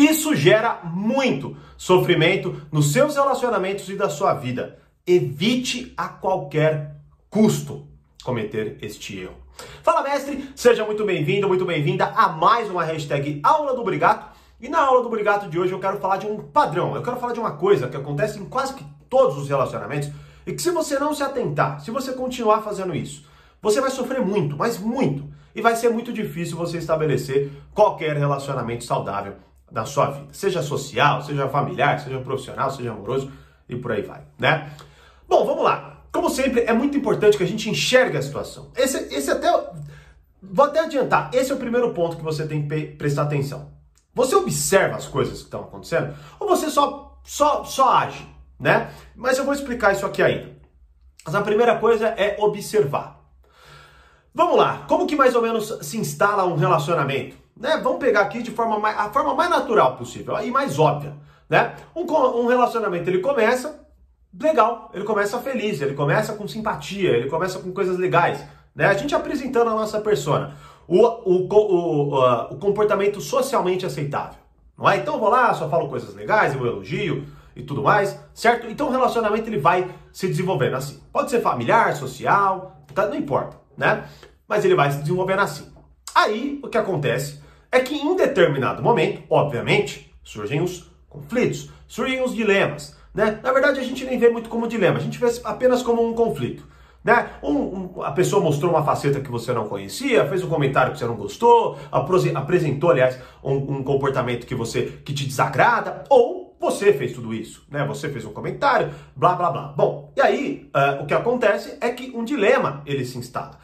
Isso gera muito sofrimento nos seus relacionamentos e da sua vida. Evite a qualquer custo cometer este erro. Fala, mestre! Seja muito bem-vindo, muito bem-vinda a mais uma hashtag Aula do Brigato. E na aula do Brigato de hoje eu quero falar de um padrão, eu quero falar de uma coisa que acontece em quase que todos os relacionamentos e que se você não se atentar, se você continuar fazendo isso, você vai sofrer muito, mas muito. E vai ser muito difícil você estabelecer qualquer relacionamento saudável na sua vida. Seja social, seja familiar, seja profissional, seja amoroso e por aí vai, né? Bom, vamos lá. Como sempre, é muito importante que a gente enxergue a situação. Esse, esse até. Vou até adiantar. Esse é o primeiro ponto que você tem que prestar atenção. Você observa as coisas que estão acontecendo ou você só, só, só age, né? Mas eu vou explicar isso aqui ainda. Mas a primeira coisa é observar. Vamos lá, como que mais ou menos se instala um relacionamento? Né? Vamos pegar aqui de forma mais, a forma mais natural possível e mais óbvia. Né? Um, um relacionamento ele começa legal, ele começa feliz, ele começa com simpatia, ele começa com coisas legais. Né? A gente apresentando a nossa persona o, o, o, o, comportamento socialmente aceitável. Não é? Então vou lá, só falo coisas legais, eu elogio e tudo mais, certo? Então o relacionamento ele vai se desenvolvendo assim. Pode ser familiar, social, tá? não importa, né? Mas ele vai se desenvolvendo assim. Aí o que acontece é que em determinado momento, obviamente, surgem os conflitos, surgem os dilemas. Né? Na verdade, a gente nem vê muito como dilema, a gente vê apenas como um conflito. Né? Um, um, a pessoa mostrou uma faceta que você não conhecia, fez um comentário que você não gostou, apresentou, aliás, um, um, comportamento que você que te desagrada, ou você fez tudo isso, né? Você fez um comentário, blá blá blá. Bom, e aí uh, o que acontece é que um dilema ele se instala.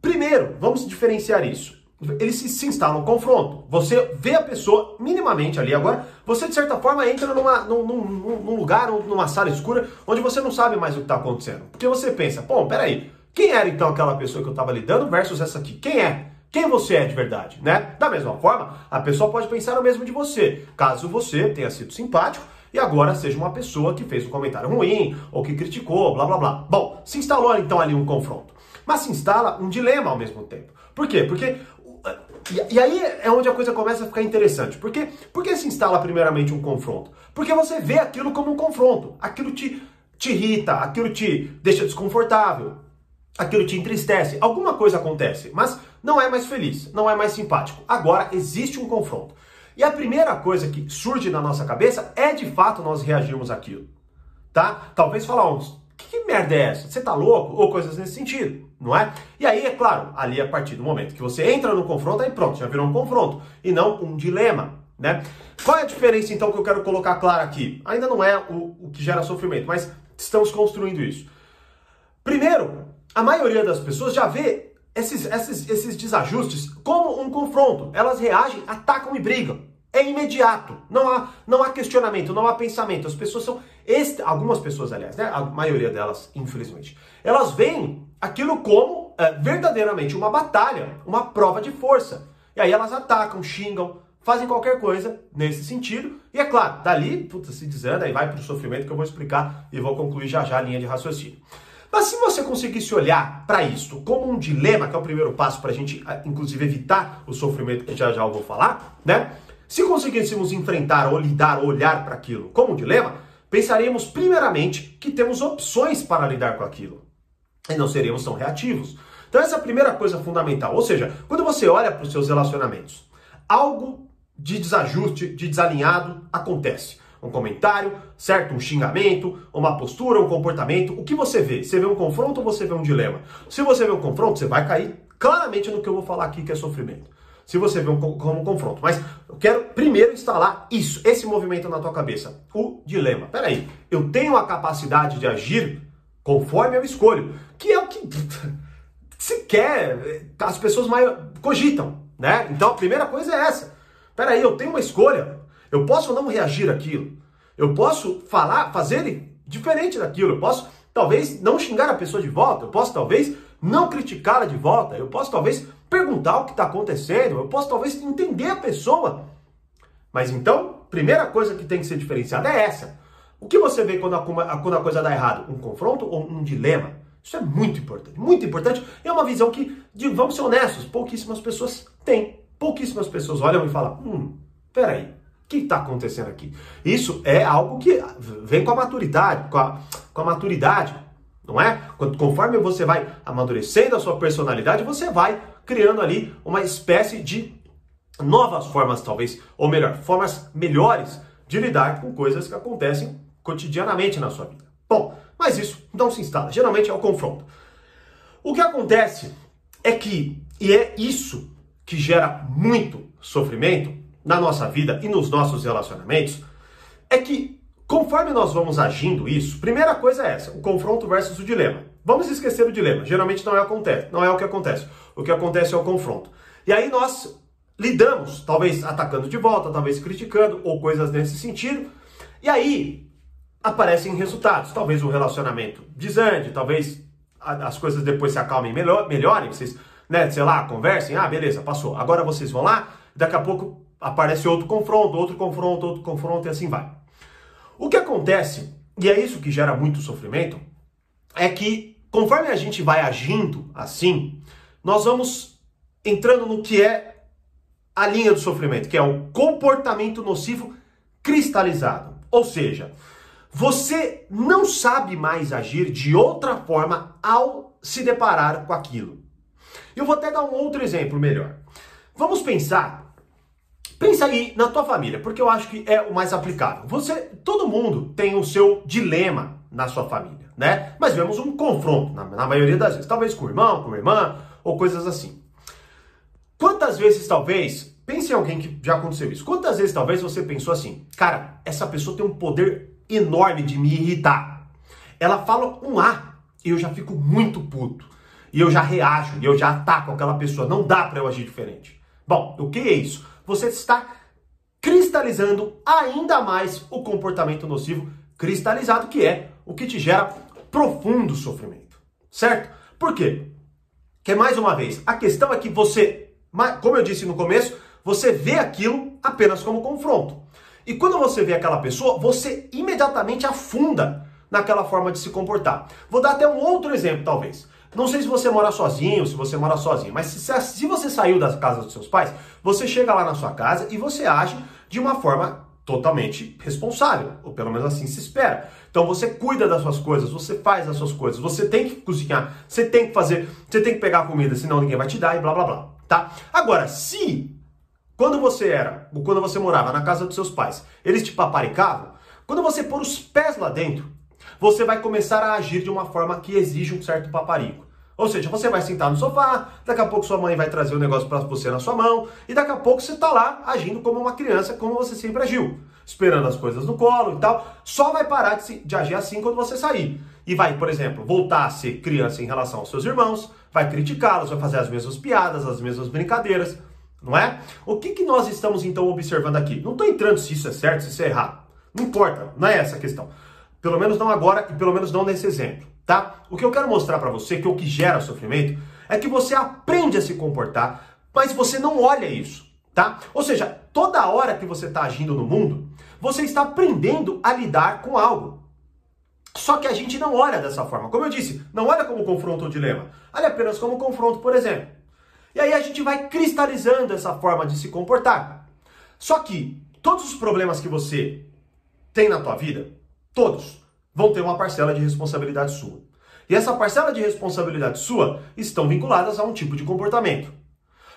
Primeiro, vamos diferenciar isso ele se, se instala no confronto. Você vê a pessoa minimamente ali. Agora, você de certa forma entra numa, num, num, num lugar, numa sala escura, onde você não sabe mais o que está acontecendo. Porque você pensa, pô, peraí, quem era então aquela pessoa que eu estava lidando versus essa aqui? Quem é? Quem você é de verdade, né? Da mesma forma, a pessoa pode pensar o mesmo de você, caso você tenha sido simpático e agora seja uma pessoa que fez um comentário ruim ou que criticou, blá blá blá. Bom, se instalou então ali um confronto, mas se instala um dilema ao mesmo tempo. Por quê? Porque e, e, aí é onde a coisa começa a ficar interessante. Por quê? Por que se instala primeiramente um confronto? Porque você vê aquilo como um confronto. Aquilo te, te irrita, aquilo te deixa desconfortável, aquilo te entristece. Alguma coisa acontece, mas não é mais feliz, não é mais simpático. Agora existe um confronto. E a primeira coisa que surge na nossa cabeça é de fato nós reagirmos àquilo. Tá? Talvez falar uns, que merda é essa? Você tá louco? Ou coisas nesse sentido não é? E aí, é claro, ali a partir do momento que você entra no confronto, aí pronto, já virou um confronto e não um dilema, né? Qual é a diferença então que eu quero colocar clara aqui? Ainda não é o, o que gera sofrimento, mas estamos construindo isso. Primeiro, a maioria das pessoas já vê esses, esses, esses desajustes como um confronto. Elas reagem, atacam e brigam. É imediato. Não há, não há questionamento, não há pensamento. As pessoas são. Algumas pessoas, aliás, né? A maioria delas, infelizmente. Elas veem aquilo como é, verdadeiramente uma batalha, uma prova de força. E aí elas atacam, xingam, fazem qualquer coisa nesse sentido. E é claro, dali, puta, se desanda e vai para o sofrimento que eu vou explicar e vou concluir já já a linha de raciocínio. Mas se você conseguisse olhar para isso como um dilema, que é o primeiro passo para a gente, inclusive, evitar o sofrimento que já já eu vou falar, né? Se conseguíssemos enfrentar ou lidar ou olhar para aquilo como um dilema, pensaríamos primeiramente que temos opções para lidar com aquilo e não seríamos tão reativos. Então essa é a primeira coisa fundamental. Ou seja, quando você olha para os seus relacionamentos, algo de desajuste, de desalinhado acontece. Um comentário, certo? Um xingamento, uma postura, um comportamento. O que você vê? Você vê um confronto ou você vê um dilema? Se você vê um confronto, você vai cair claramente no que eu vou falar aqui, que é sofrimento. Se você vê um, como um confronto. Mas eu quero primeiro instalar isso, esse movimento na tua cabeça. O dilema. Peraí, eu tenho a capacidade de agir conforme eu escolho, que é o que se quer, as pessoas mais cogitam, né? Então a primeira coisa é essa. Peraí, eu tenho uma escolha. Eu posso não reagir àquilo. Eu posso falar, fazer diferente daquilo. Eu posso talvez não xingar a pessoa de volta. Eu posso talvez não criticá-la de volta. Eu posso talvez perguntar o que está acontecendo. Eu posso talvez entender a pessoa. Mas então, primeira coisa que tem que ser diferenciada é essa. O que você vê quando a, quando a coisa dá errado? Um confronto ou um dilema? Isso é muito importante, muito importante. É uma visão que, de, vamos ser honestos, pouquíssimas pessoas têm. Pouquíssimas pessoas olham e falam: hum, peraí, o que está acontecendo aqui? Isso é algo que vem com a maturidade, com a, com a maturidade, não é? Conforme você vai amadurecendo a sua personalidade, você vai criando ali uma espécie de novas formas, talvez, ou melhor, formas melhores de lidar com coisas que acontecem cotidianamente na sua vida. Bom, mas isso não se instala, geralmente é o confronto. O que acontece é que, e é isso que gera muito sofrimento na nossa vida e nos nossos relacionamentos, é que conforme nós vamos agindo isso, primeira coisa é essa, o confronto versus o dilema. Vamos esquecer o dilema, geralmente não é, acontece, não é o que acontece. O que acontece é o confronto. E aí nós lidamos, talvez atacando de volta, talvez criticando, ou coisas nesse sentido. E aí aparecem resultados. Talvez o relacionamento desande, talvez as coisas depois se acalmem, melhor, melhorem, vocês, né, sei lá, conversem, ah, beleza, passou. Agora vocês vão lá, daqui a pouco aparece outro confronto, outro confronto, outro confronto e assim vai. O que acontece, e é isso que gera muito sofrimento, é que conforme a gente vai agindo assim, nós vamos entrando no que é a linha do sofrimento, que é o comportamento nocivo cristalizado. Ou seja, você não sabe mais agir de outra forma ao se deparar com aquilo. Eu vou até dar um outro exemplo melhor. Vamos pensar, pensa aí na tua família, porque eu acho que é o mais aplicável. Você, todo mundo tem o seu dilema na sua família, né? Mas vemos um confronto na, na maioria das vezes, talvez com o irmão, com a irmã ou coisas assim. Quantas vezes talvez pense em alguém que já aconteceu isso. Quantas vezes talvez você pensou assim, cara, essa pessoa tem um poder enorme de me irritar. Ela fala um A e eu já fico muito puto. E eu já reajo, e eu já ataco aquela pessoa. Não dá para eu agir diferente. Bom, o que é isso? Você está cristalizando ainda mais o comportamento nocivo cristalizado, que é o que te gera profundo sofrimento. Certo? Por quê? Que mais uma vez, a questão é que você, como eu disse no começo, você vê aquilo apenas como confronto. E quando você vê aquela pessoa, você imediatamente afunda naquela forma de se comportar. Vou dar até um outro exemplo, talvez. Não sei se você mora sozinho, se você mora sozinho, mas se, se você saiu da casa dos seus pais, você chega lá na sua casa e você age de uma forma totalmente responsável, ou pelo menos assim se espera. Então você cuida das suas coisas, você faz as suas coisas, você tem que cozinhar, você tem que fazer, você tem que pegar a comida, senão ninguém vai te dar e blá blá blá, tá? Agora, se quando você era, quando você morava na casa dos seus pais, eles te paparicavam, quando você pôr os pés lá dentro, você vai começar a agir de uma forma que exige um certo paparico. Ou seja, você vai sentar no sofá, daqui a pouco sua mãe vai trazer o um negócio para você na sua mão, e daqui a pouco você está lá agindo como uma criança, como você sempre agiu, esperando as coisas no colo e tal. Só vai parar de, se, de agir assim quando você sair. E vai, por exemplo, voltar a ser criança em relação aos seus irmãos, vai criticá-los, vai fazer as mesmas piadas, as mesmas brincadeiras não é? O que, que nós estamos então observando aqui? Não estou entrando se isso é certo, se isso é errado. Não importa, não é essa a questão. Pelo menos não agora e pelo menos não nesse exemplo, tá? O que eu quero mostrar para você, que é o que gera sofrimento, é que você aprende a se comportar, mas você não olha isso, tá? Ou seja, toda hora que você está agindo no mundo, você está aprendendo a lidar com algo. Só que a gente não olha dessa forma. Como eu disse, não olha como confronto ou dilema. Olha apenas como confronto, por exemplo. E aí a gente vai cristalizando essa forma de se comportar. Só que todos os problemas que você tem na tua vida, todos, vão ter uma parcela de responsabilidade sua. E essa parcela de responsabilidade sua estão vinculadas a um tipo de comportamento.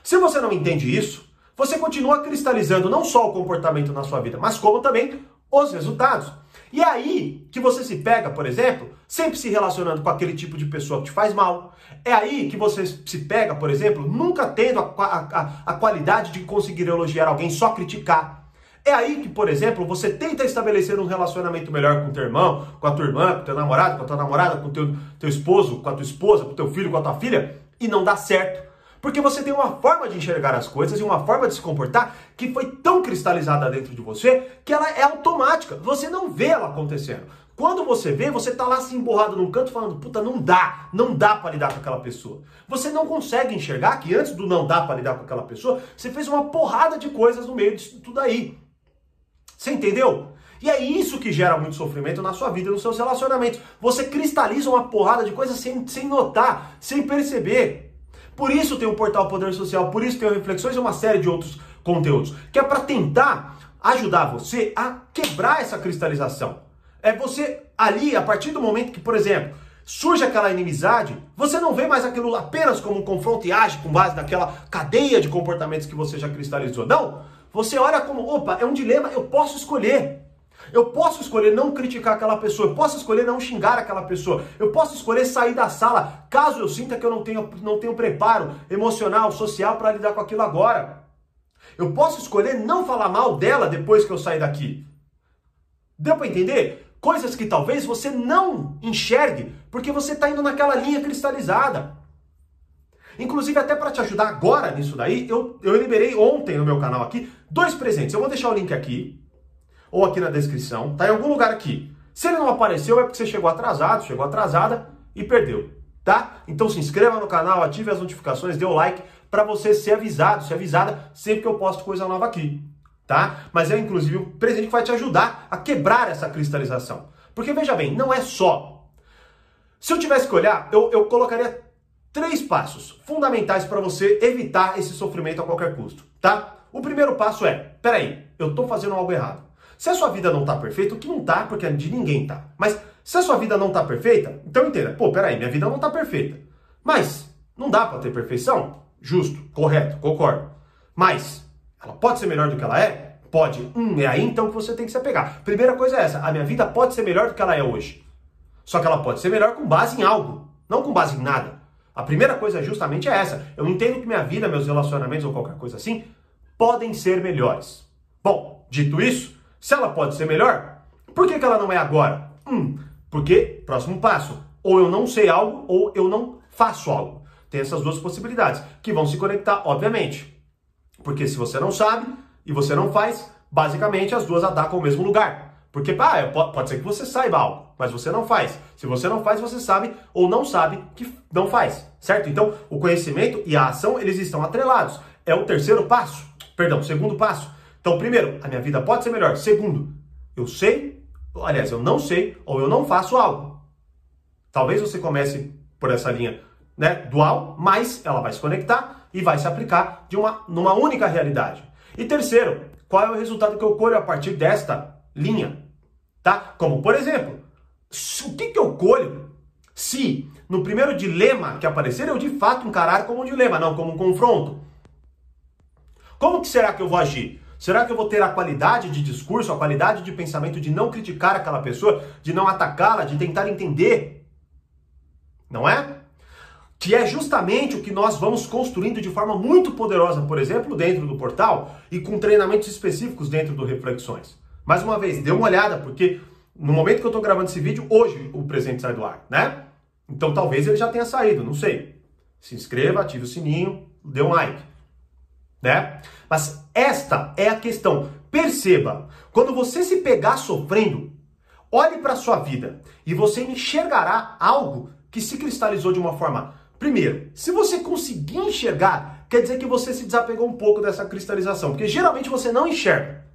Se você não entende isso, você continua cristalizando não só o comportamento na sua vida, mas como também os resultados. E é aí que você se pega, por exemplo, sempre se relacionando com aquele tipo de pessoa que te faz mal. É aí que você se pega, por exemplo, nunca tendo a, a, a qualidade de conseguir elogiar alguém, só criticar. É aí que, por exemplo, você tenta estabelecer um relacionamento melhor com o teu irmão, com a tua irmã, com o teu namorado, com a tua namorada, com teu, teu esposo, com a tua esposa, com o teu filho, com a tua filha, e não dá certo. Porque você tem uma forma de enxergar as coisas e uma forma de se comportar que foi tão cristalizada dentro de você que ela é automática. Você não vê ela acontecendo. Quando você vê, você tá lá se emborrado num canto falando, puta, não dá, não dá para lidar com aquela pessoa. Você não consegue enxergar que antes do não dá para lidar com aquela pessoa, você fez uma porrada de coisas no meio disso tudo aí. Você entendeu? E é isso que gera muito sofrimento na sua vida, nos seus relacionamentos. Você cristaliza uma porrada de coisas sem, sem notar, sem perceber. Por isso tem o portal Poder Social, por isso tem o Reflexões e uma série de outros conteúdos, que é para tentar ajudar você a quebrar essa cristalização. É você ali, a partir do momento que, por exemplo, surge aquela inimizade, você não vê mais aquilo apenas como um confronto e age com base naquela cadeia de comportamentos que você já cristalizou. Não! Você olha como, opa, é um dilema, eu posso escolher. Eu posso escolher não criticar aquela pessoa, eu posso escolher não xingar aquela pessoa, eu posso escolher sair da sala caso eu sinta que eu não tenho, não tenho preparo emocional, social para lidar com aquilo agora. Eu posso escolher não falar mal dela depois que eu sair daqui. Deu para entender? Coisas que talvez você não enxergue, porque você está indo naquela linha cristalizada. Inclusive, até para te ajudar agora nisso daí, eu, eu liberei ontem no meu canal aqui dois presentes. Eu vou deixar o link aqui, ou aqui na descrição, tá em algum lugar aqui. Se ele não apareceu, é porque você chegou atrasado, chegou atrasada e perdeu, tá? Então se inscreva no canal, ative as notificações, dê o like para você ser avisado, ser avisada sempre que eu posto coisa nova aqui tá? Mas é inclusive um presente que vai te ajudar a quebrar essa cristalização. Porque veja bem, não é só. Se eu tivesse que olhar, eu, eu colocaria três passos fundamentais para você evitar esse sofrimento a qualquer custo, tá? O primeiro passo é, peraí, eu estou fazendo algo errado. Se a sua vida não está perfeita, o que não está, porque de ninguém tá. Mas se a sua vida não está perfeita, então entenda, pô, peraí, minha vida não está perfeita. Mas não dá para ter perfeição? Justo, correto, concordo. Mas ela pode ser melhor do que ela é? Pode. Hum, é aí então que você tem que se apegar. Primeira coisa é essa: a minha vida pode ser melhor do que ela é hoje. Só que ela pode ser melhor com base em algo, não com base em nada. A primeira coisa justamente é essa. Eu entendo que minha vida, meus relacionamentos ou qualquer coisa assim podem ser melhores. Bom, dito isso, se ela pode ser melhor, por que, que ela não é agora? Hum, porque, próximo passo, ou eu não sei algo ou eu não faço algo. Tem essas duas possibilidades, que vão se conectar, obviamente. Porque se você não sabe e você não faz, basicamente as duas atacam o mesmo lugar. Porque ah, pode ser que você saiba algo, mas você não faz. Se você não faz, você sabe ou não sabe que não faz, certo? Então, o conhecimento e a ação, eles estão atrelados. É o terceiro passo, perdão, segundo passo. Então, primeiro, a minha vida pode ser melhor. Segundo, eu sei, aliás, eu não sei ou eu não faço algo. Talvez você comece por essa linha né, dual, mas ela vai se conectar e vai se aplicar de uma, numa única realidade. E terceiro, qual é o resultado que eu colho a partir desta linha? Tá? Como, por exemplo, o que, que eu colho se no primeiro dilema que aparecer eu de fato encarar como um dilema, não como um confronto? Como que será que eu vou agir? Será que eu vou ter a qualidade de discurso, a qualidade de pensamento de não criticar aquela pessoa, de não atacá-la, de tentar entender? Não é? que é justamente o que nós vamos construindo de forma muito poderosa, por exemplo, dentro do portal e com treinamentos específicos dentro do Reflexões. Mais uma vez, dê uma olhada, porque no momento que eu estou gravando esse vídeo, hoje o presente sai do ar, né? Então talvez ele já tenha saído, não sei. Se inscreva, ative o sininho, dê um like, né? Mas esta é a questão. Perceba, quando você se pegar sofrendo, olhe para sua vida e você enxergará algo que se cristalizou de uma forma Primeiro, se você conseguir enxergar, quer dizer que você se desapegou um pouco dessa cristalização, porque geralmente você não enxerga.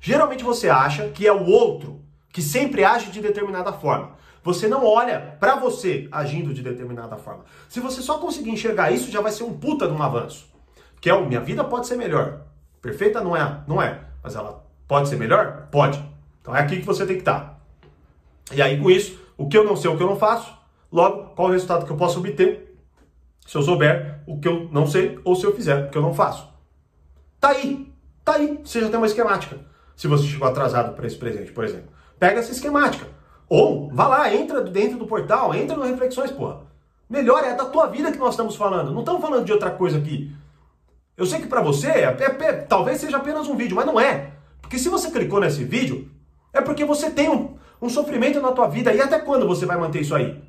Geralmente você acha que é o outro que sempre age de determinada forma. Você não olha para você agindo de determinada forma. Se você só conseguir enxergar isso, já vai ser um puta de um avanço. Que é o minha vida pode ser melhor. Perfeita não é, não é, mas ela pode ser melhor? Pode. Então é aqui que você tem que estar. E aí com isso, o que eu não sei, o que eu não faço, logo qual o resultado que eu posso obter se eu souber o que eu não sei ou se eu fizer o que eu não faço. Tá aí, tá aí, você já tem uma esquemática. Se você chegou atrasado para esse presente, por exemplo, pega essa esquemática. Ou vá lá, entra dentro do portal, entra no Reflexões, porra. Melhor é da tua vida que nós estamos falando. Não estamos falando de outra coisa aqui. Eu sei que para você é, é, é, talvez seja apenas um vídeo, mas não é. Porque se você clicou nesse vídeo, é porque você tem um, um sofrimento na tua vida. E até quando você vai manter isso aí?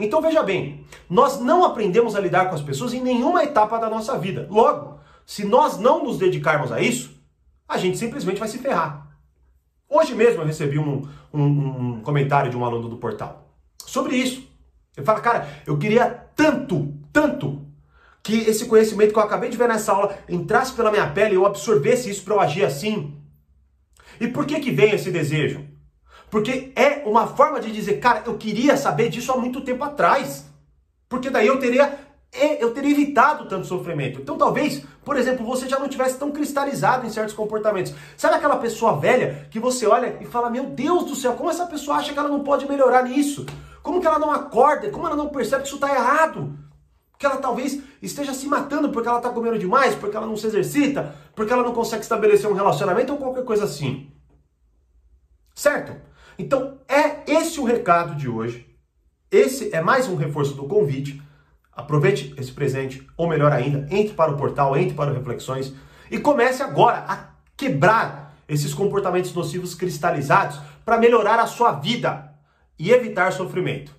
Então veja bem, nós não aprendemos a lidar com as pessoas em nenhuma etapa da nossa vida. Logo, se nós não nos dedicarmos a isso, a gente simplesmente vai se ferrar. Hoje mesmo eu recebi um, um, um comentário de um aluno do portal sobre isso. Ele fala, cara, eu queria tanto, tanto que esse conhecimento que eu acabei de ver nessa aula entrasse pela minha pele e eu absorvesse isso para eu agir assim. E por que que vem esse desejo? Porque é uma forma de dizer, cara, eu queria saber disso há muito tempo atrás. Porque daí eu teria eu teria evitado tanto sofrimento. Então talvez, por exemplo, você já não tivesse tão cristalizado em certos comportamentos. Sabe aquela pessoa velha que você olha e fala: Meu Deus do céu, como essa pessoa acha que ela não pode melhorar nisso? Como que ela não acorda? Como ela não percebe que isso está errado? Que ela talvez esteja se matando porque ela está comendo demais, porque ela não se exercita, porque ela não consegue estabelecer um relacionamento ou qualquer coisa assim. Certo? Então é esse o recado de hoje. Esse é mais um reforço do convite Aproveite esse presente, ou melhor ainda, entre para o portal, entre para o Reflexões e comece agora a quebrar esses comportamentos nocivos cristalizados para melhorar a sua vida e evitar sofrimento.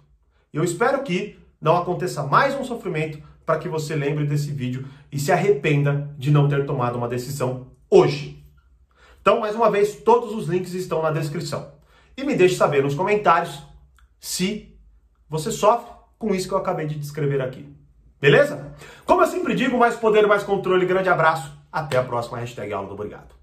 Eu espero que não aconteça mais um sofrimento para que você lembre desse vídeo e se arrependa de não ter tomado uma decisão hoje. Então, mais uma vez, todos os links estão na descrição. E me deixe saber nos comentários se você sofre com isso que eu acabei de descrever aqui. Beleza? Como eu sempre digo, mais poder, mais controle. Grande abraço. Até a próxima hashtag aula do Obrigado.